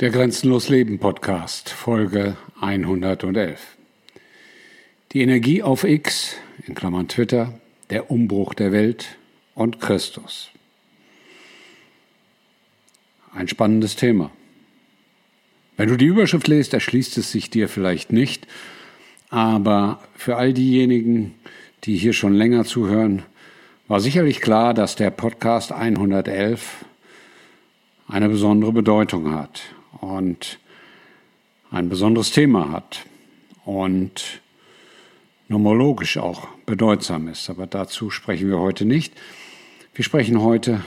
Der Grenzenlos Leben Podcast, Folge 111. Die Energie auf X, in Klammern Twitter, der Umbruch der Welt und Christus. Ein spannendes Thema. Wenn du die Überschrift liest, erschließt es sich dir vielleicht nicht, aber für all diejenigen, die hier schon länger zuhören, war sicherlich klar, dass der Podcast 111 eine besondere Bedeutung hat und ein besonderes Thema hat und nomologisch auch bedeutsam ist. Aber dazu sprechen wir heute nicht. Wir sprechen heute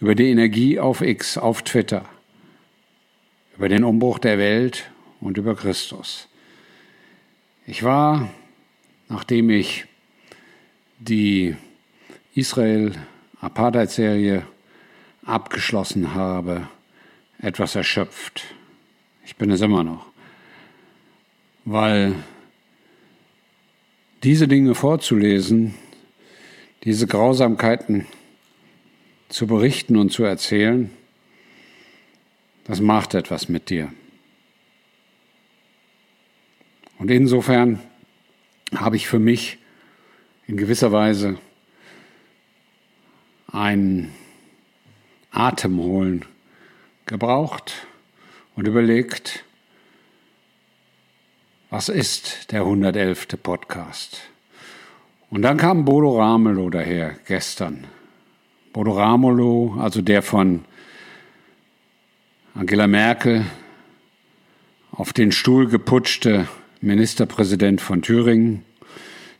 über die Energie auf X, auf Twitter, über den Umbruch der Welt und über Christus. Ich war, nachdem ich die Israel-Apartheid-Serie abgeschlossen habe, etwas erschöpft. Ich bin es immer noch. Weil diese Dinge vorzulesen, diese Grausamkeiten zu berichten und zu erzählen, das macht etwas mit dir. Und insofern habe ich für mich in gewisser Weise ein Atemholen gebraucht und überlegt, was ist der 111. Podcast? Und dann kam Bodo Ramelow daher gestern. Bodo Ramelow, also der von Angela Merkel auf den Stuhl geputschte Ministerpräsident von Thüringen,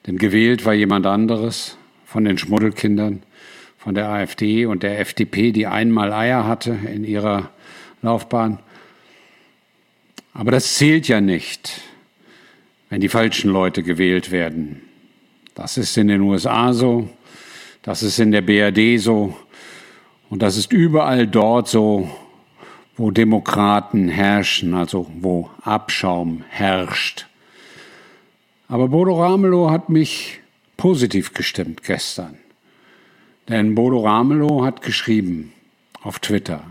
denn gewählt war jemand anderes von den Schmuddelkindern von der AfD und der FDP, die einmal Eier hatte in ihrer Laufbahn. Aber das zählt ja nicht, wenn die falschen Leute gewählt werden. Das ist in den USA so, das ist in der BRD so und das ist überall dort so, wo Demokraten herrschen, also wo Abschaum herrscht. Aber Bodo Ramelow hat mich positiv gestimmt gestern. Denn Bodo Ramelow hat geschrieben auf Twitter,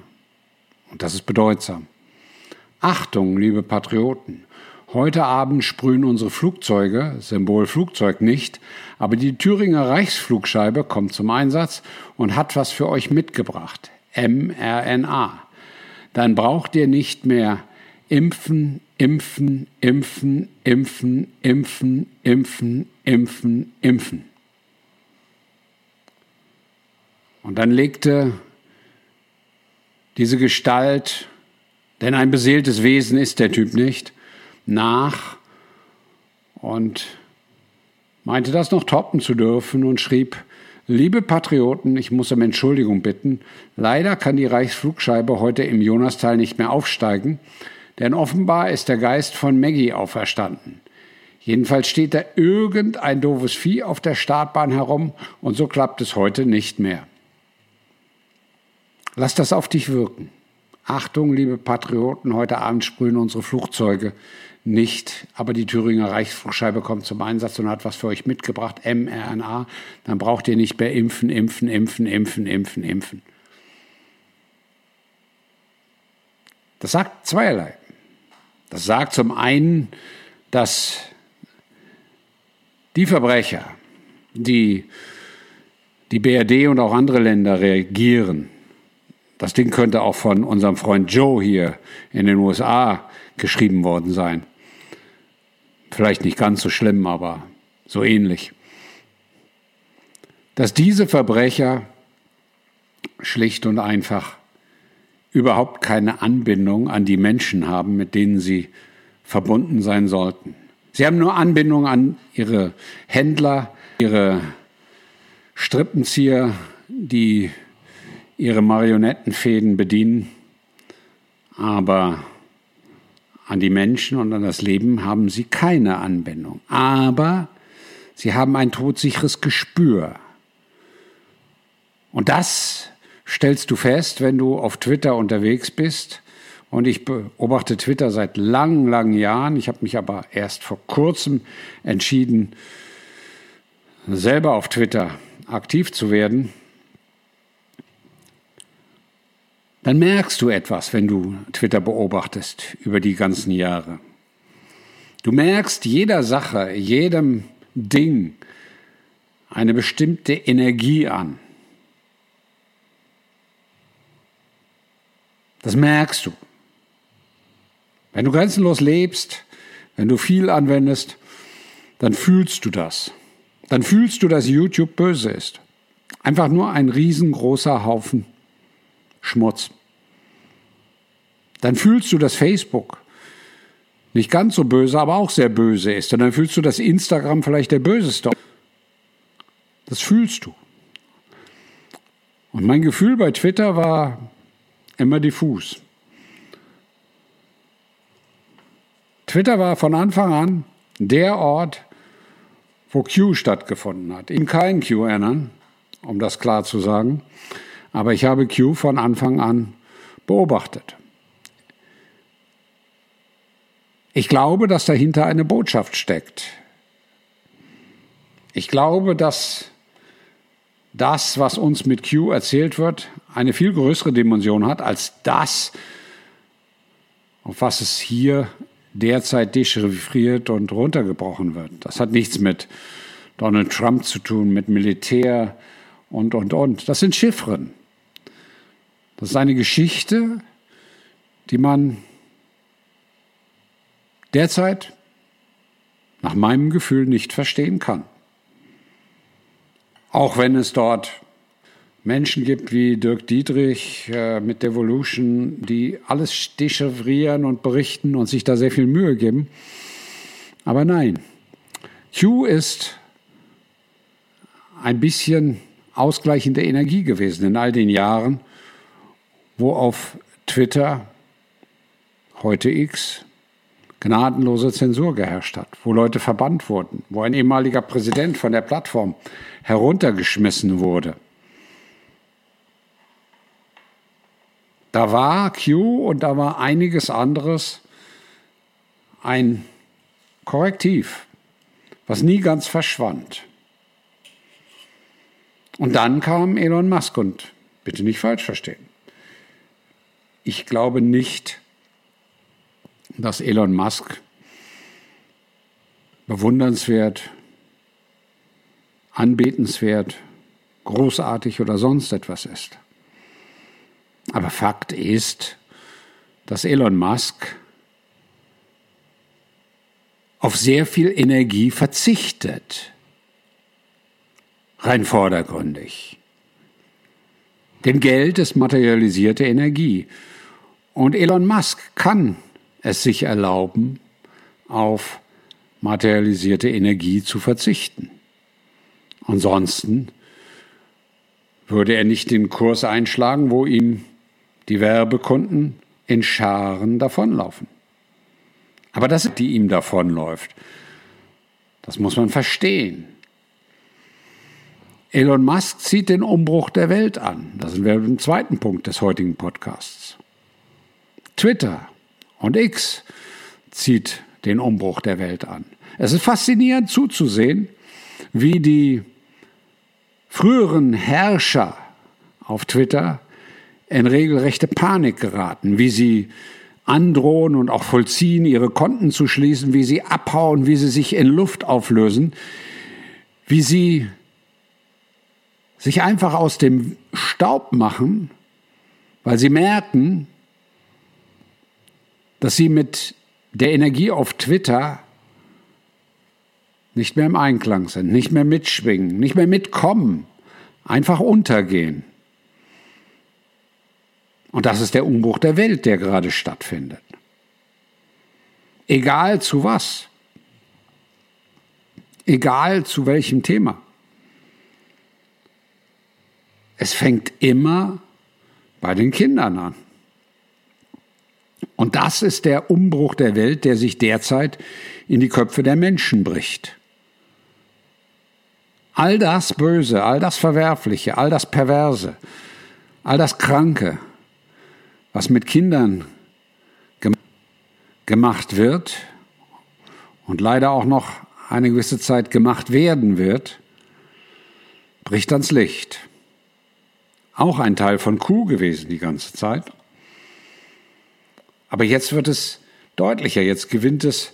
und das ist bedeutsam. Achtung, liebe Patrioten, heute Abend sprühen unsere Flugzeuge, Symbol Flugzeug nicht, aber die Thüringer Reichsflugscheibe kommt zum Einsatz und hat was für euch mitgebracht, mRNA. Dann braucht ihr nicht mehr impfen, impfen, impfen, impfen, impfen, impfen, impfen, impfen. Und dann legte diese Gestalt, denn ein beseeltes Wesen ist der Typ nicht, nach und meinte das noch toppen zu dürfen und schrieb, Liebe Patrioten, ich muss um Entschuldigung bitten. Leider kann die Reichsflugscheibe heute im Jonastal nicht mehr aufsteigen, denn offenbar ist der Geist von Maggie auferstanden. Jedenfalls steht da irgendein doofes Vieh auf der Startbahn herum und so klappt es heute nicht mehr. Lass das auf dich wirken. Achtung, liebe Patrioten, heute Abend sprühen unsere Flugzeuge nicht, aber die Thüringer Reichsflugscheibe kommt zum Einsatz und hat was für euch mitgebracht, mRNA. Dann braucht ihr nicht mehr impfen, impfen, impfen, impfen, impfen, impfen. Das sagt zweierlei. Das sagt zum einen, dass die Verbrecher, die die BRD und auch andere Länder reagieren, das Ding könnte auch von unserem Freund Joe hier in den USA geschrieben worden sein. Vielleicht nicht ganz so schlimm, aber so ähnlich. Dass diese Verbrecher schlicht und einfach überhaupt keine Anbindung an die Menschen haben, mit denen sie verbunden sein sollten. Sie haben nur Anbindung an ihre Händler, ihre Strippenzieher, die ihre Marionettenfäden bedienen, aber an die Menschen und an das Leben haben sie keine Anbindung. Aber sie haben ein todsicheres Gespür. Und das stellst du fest, wenn du auf Twitter unterwegs bist. Und ich beobachte Twitter seit langen, langen Jahren. Ich habe mich aber erst vor kurzem entschieden, selber auf Twitter aktiv zu werden. Dann merkst du etwas, wenn du Twitter beobachtest über die ganzen Jahre. Du merkst jeder Sache, jedem Ding eine bestimmte Energie an. Das merkst du. Wenn du grenzenlos lebst, wenn du viel anwendest, dann fühlst du das. Dann fühlst du, dass YouTube böse ist. Einfach nur ein riesengroßer Haufen Schmutz. Dann fühlst du, dass Facebook nicht ganz so böse, aber auch sehr böse ist. Und dann fühlst du, dass Instagram vielleicht der böseste. Das fühlst du. Und mein Gefühl bei Twitter war immer diffus. Twitter war von Anfang an der Ort, wo Q stattgefunden hat. Ich kein QAnon, um das klar zu sagen, aber ich habe Q von Anfang an beobachtet. Ich glaube, dass dahinter eine Botschaft steckt. Ich glaube, dass das, was uns mit Q erzählt wird, eine viel größere Dimension hat als das, auf was es hier derzeit dechiffriert und runtergebrochen wird. Das hat nichts mit Donald Trump zu tun, mit Militär und, und, und. Das sind Chiffren. Das ist eine Geschichte, die man derzeit nach meinem Gefühl nicht verstehen kann. Auch wenn es dort Menschen gibt wie Dirk Dietrich äh, mit Devolution, die alles dechiffrieren und berichten und sich da sehr viel Mühe geben. Aber nein, Q ist ein bisschen ausgleichende Energie gewesen in all den Jahren, wo auf Twitter, heute X, gnadenlose Zensur geherrscht hat, wo Leute verbannt wurden, wo ein ehemaliger Präsident von der Plattform heruntergeschmissen wurde. Da war Q und da war einiges anderes ein Korrektiv, was nie ganz verschwand. Und dann kam Elon Musk und bitte nicht falsch verstehen. Ich glaube nicht, dass Elon Musk bewundernswert, anbetenswert, großartig oder sonst etwas ist. Aber Fakt ist, dass Elon Musk auf sehr viel Energie verzichtet. Rein vordergründig. Denn Geld ist materialisierte Energie. Und Elon Musk kann es sich erlauben, auf materialisierte Energie zu verzichten. Ansonsten würde er nicht den Kurs einschlagen, wo ihm die Werbekunden in Scharen davonlaufen. Aber das, die ihm davonläuft, das muss man verstehen. Elon Musk zieht den Umbruch der Welt an. Das sind wir im zweiten Punkt des heutigen Podcasts. Twitter und X zieht den Umbruch der Welt an. Es ist faszinierend zuzusehen, wie die früheren Herrscher auf Twitter in regelrechte Panik geraten, wie sie androhen und auch vollziehen, ihre Konten zu schließen, wie sie abhauen, wie sie sich in Luft auflösen, wie sie sich einfach aus dem Staub machen, weil sie merken, dass sie mit der Energie auf Twitter nicht mehr im Einklang sind, nicht mehr mitschwingen, nicht mehr mitkommen, einfach untergehen. Und das ist der Umbruch der Welt, der gerade stattfindet. Egal zu was. Egal zu welchem Thema. Es fängt immer bei den Kindern an. Und das ist der Umbruch der Welt, der sich derzeit in die Köpfe der Menschen bricht. All das Böse, all das Verwerfliche, all das Perverse, all das Kranke, was mit Kindern gemacht wird und leider auch noch eine gewisse Zeit gemacht werden wird, bricht ans Licht. Auch ein Teil von Kuh gewesen die ganze Zeit, Aber jetzt wird es deutlicher, jetzt gewinnt es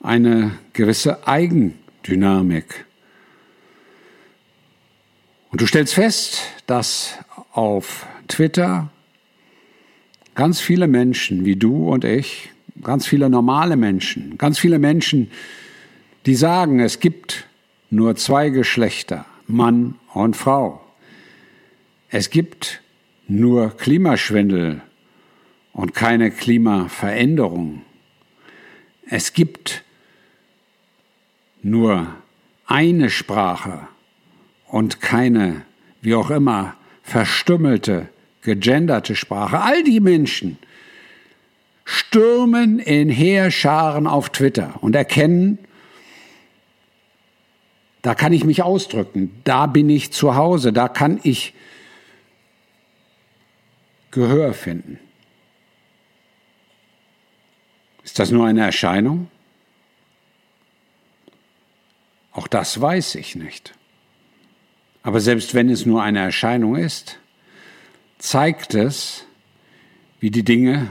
eine gewisse Eigendynamik. Und du stellst fest, dass auf Twitter ganz viele Menschen wie du und ich, ganz viele normale Menschen, ganz viele Menschen, die sagen, es gibt nur zwei Geschlechter, Mann und Frau. Es gibt nur Klimaschwindel und keine Klimaveränderung. Es gibt nur eine Sprache und keine, wie auch immer, verstümmelte, gegenderte Sprache. All die Menschen stürmen in Heerscharen auf Twitter und erkennen, da kann ich mich ausdrücken, da bin ich zu Hause, da kann ich Gehör finden. Ist das nur eine Erscheinung? Auch das weiß ich nicht. Aber selbst wenn es nur eine Erscheinung ist, zeigt es, wie die Dinge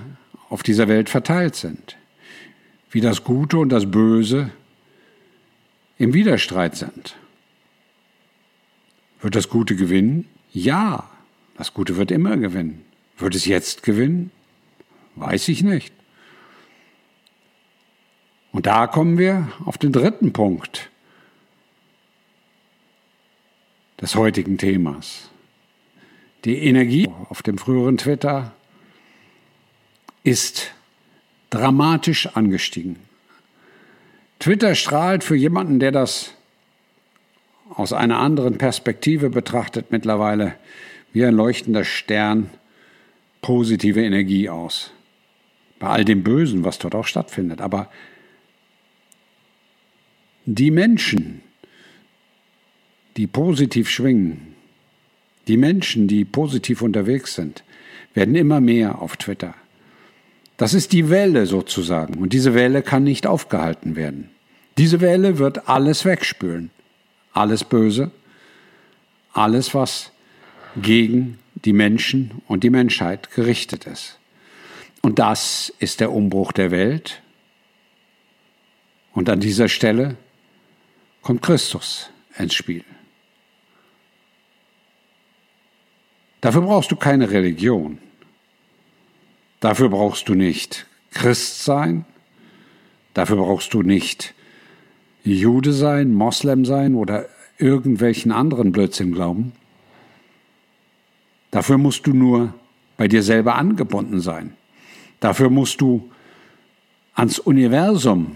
auf dieser Welt verteilt sind, wie das Gute und das Böse im Widerstreit sind. Wird das Gute gewinnen? Ja, das Gute wird immer gewinnen. Wird es jetzt gewinnen? Weiß ich nicht. Und da kommen wir auf den dritten Punkt des heutigen Themas. Die Energie auf dem früheren Twitter ist dramatisch angestiegen. Twitter strahlt für jemanden, der das aus einer anderen Perspektive betrachtet, mittlerweile wie ein leuchtender Stern positive Energie aus. Bei all dem Bösen, was dort auch stattfindet. Aber die Menschen, die positiv schwingen, die Menschen, die positiv unterwegs sind, werden immer mehr auf Twitter. Das ist die Welle sozusagen. Und diese Welle kann nicht aufgehalten werden. Diese Welle wird alles wegspülen. Alles Böse, alles, was gegen die Menschen und die Menschheit gerichtet ist. Und das ist der Umbruch der Welt. Und an dieser Stelle kommt Christus ins Spiel. Dafür brauchst du keine Religion. Dafür brauchst du nicht Christ sein. Dafür brauchst du nicht Jude sein, Moslem sein oder irgendwelchen anderen Blödsinn glauben. Dafür musst du nur bei dir selber angebunden sein. Dafür musst du ans Universum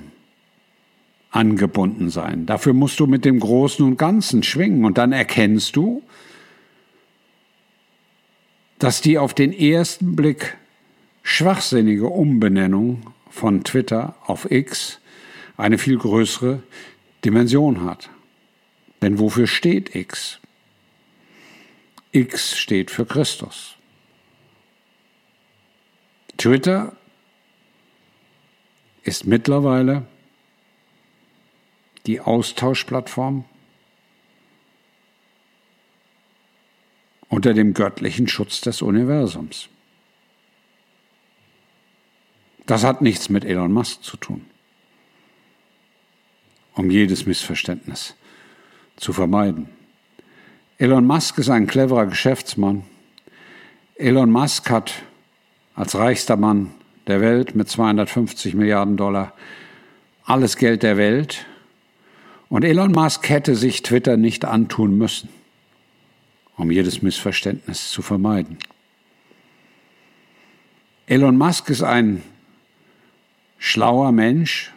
angebunden sein. Dafür musst du mit dem Großen und Ganzen schwingen und dann erkennst du, dass die auf den ersten Blick schwachsinnige Umbenennung von Twitter auf X eine viel größere Dimension hat. Denn wofür steht X? X steht für Christus. Twitter ist mittlerweile die Austauschplattform unter dem göttlichen Schutz des Universums. Das hat nichts mit Elon Musk zu tun, um jedes Missverständnis zu vermeiden. Elon Musk ist ein cleverer Geschäftsmann. Elon Musk hat als reichster Mann der Welt mit 250 Milliarden Dollar alles Geld der Welt. Und Elon Musk hätte sich Twitter nicht antun müssen um jedes Missverständnis zu vermeiden. Elon Musk ist ein schlauer Mensch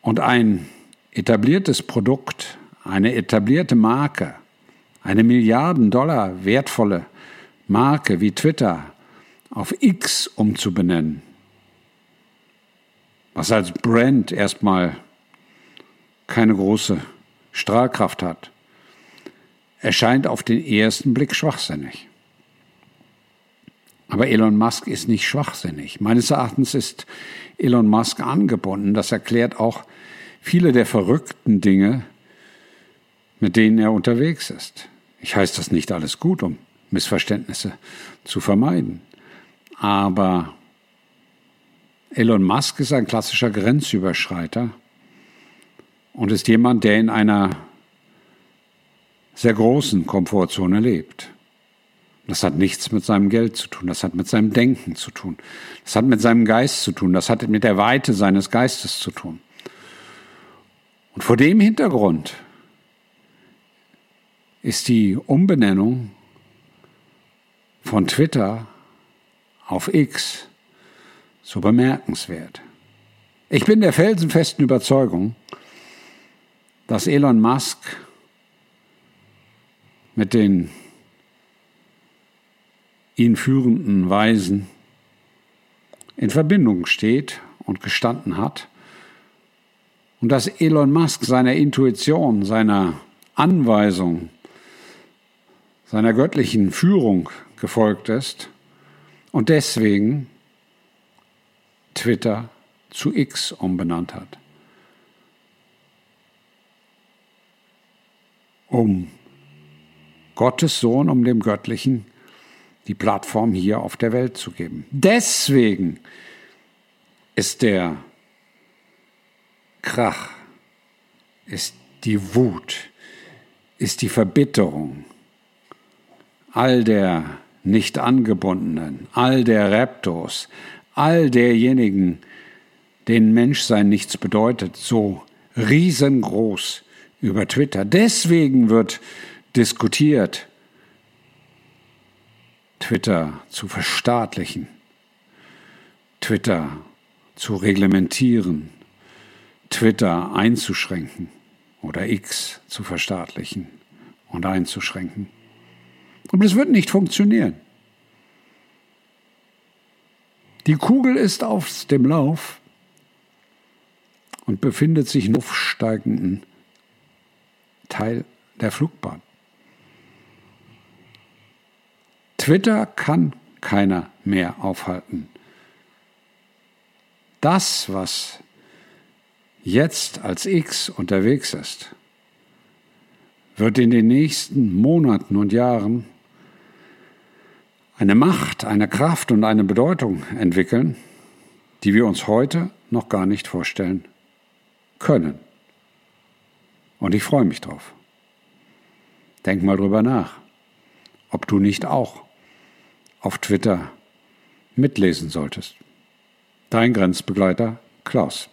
und ein etabliertes Produkt, eine etablierte Marke, eine Milliarden Dollar wertvolle Marke wie Twitter auf X umzubenennen, was als Brand erstmal keine große Strahlkraft hat erscheint auf den ersten Blick schwachsinnig. Aber Elon Musk ist nicht schwachsinnig. Meines Erachtens ist Elon Musk angebunden. Das erklärt auch viele der verrückten Dinge, mit denen er unterwegs ist. Ich heiße das nicht alles gut, um Missverständnisse zu vermeiden. Aber Elon Musk ist ein klassischer Grenzüberschreiter und ist jemand, der in einer sehr großen Komfortzone lebt. Das hat nichts mit seinem Geld zu tun, das hat mit seinem Denken zu tun, das hat mit seinem Geist zu tun, das hat mit der Weite seines Geistes zu tun. Und vor dem Hintergrund ist die Umbenennung von Twitter auf X so bemerkenswert. Ich bin der felsenfesten Überzeugung, dass Elon Musk mit den ihn führenden Weisen in Verbindung steht und gestanden hat und dass Elon Musk seiner Intuition, seiner Anweisung, seiner göttlichen Führung gefolgt ist und deswegen Twitter zu X umbenannt hat. Um Gottes Sohn, um dem Göttlichen die Plattform hier auf der Welt zu geben. Deswegen ist der Krach, ist die Wut, ist die Verbitterung all der nicht angebundenen, all der Reptos, all derjenigen, denen Menschsein nichts bedeutet, so riesengroß über Twitter. Deswegen wird diskutiert, Twitter zu verstaatlichen, Twitter zu reglementieren, Twitter einzuschränken oder X zu verstaatlichen und einzuschränken. Aber es wird nicht funktionieren. Die Kugel ist auf dem Lauf und befindet sich im aufsteigenden Teil der Flugbahn. Twitter kann keiner mehr aufhalten. Das, was jetzt als X unterwegs ist, wird in den nächsten Monaten und Jahren eine Macht, eine Kraft und eine Bedeutung entwickeln, die wir uns heute noch gar nicht vorstellen können. Und ich freue mich drauf. Denk mal drüber nach, ob du nicht auch auf Twitter mitlesen solltest. Dein Grenzbegleiter Klaus.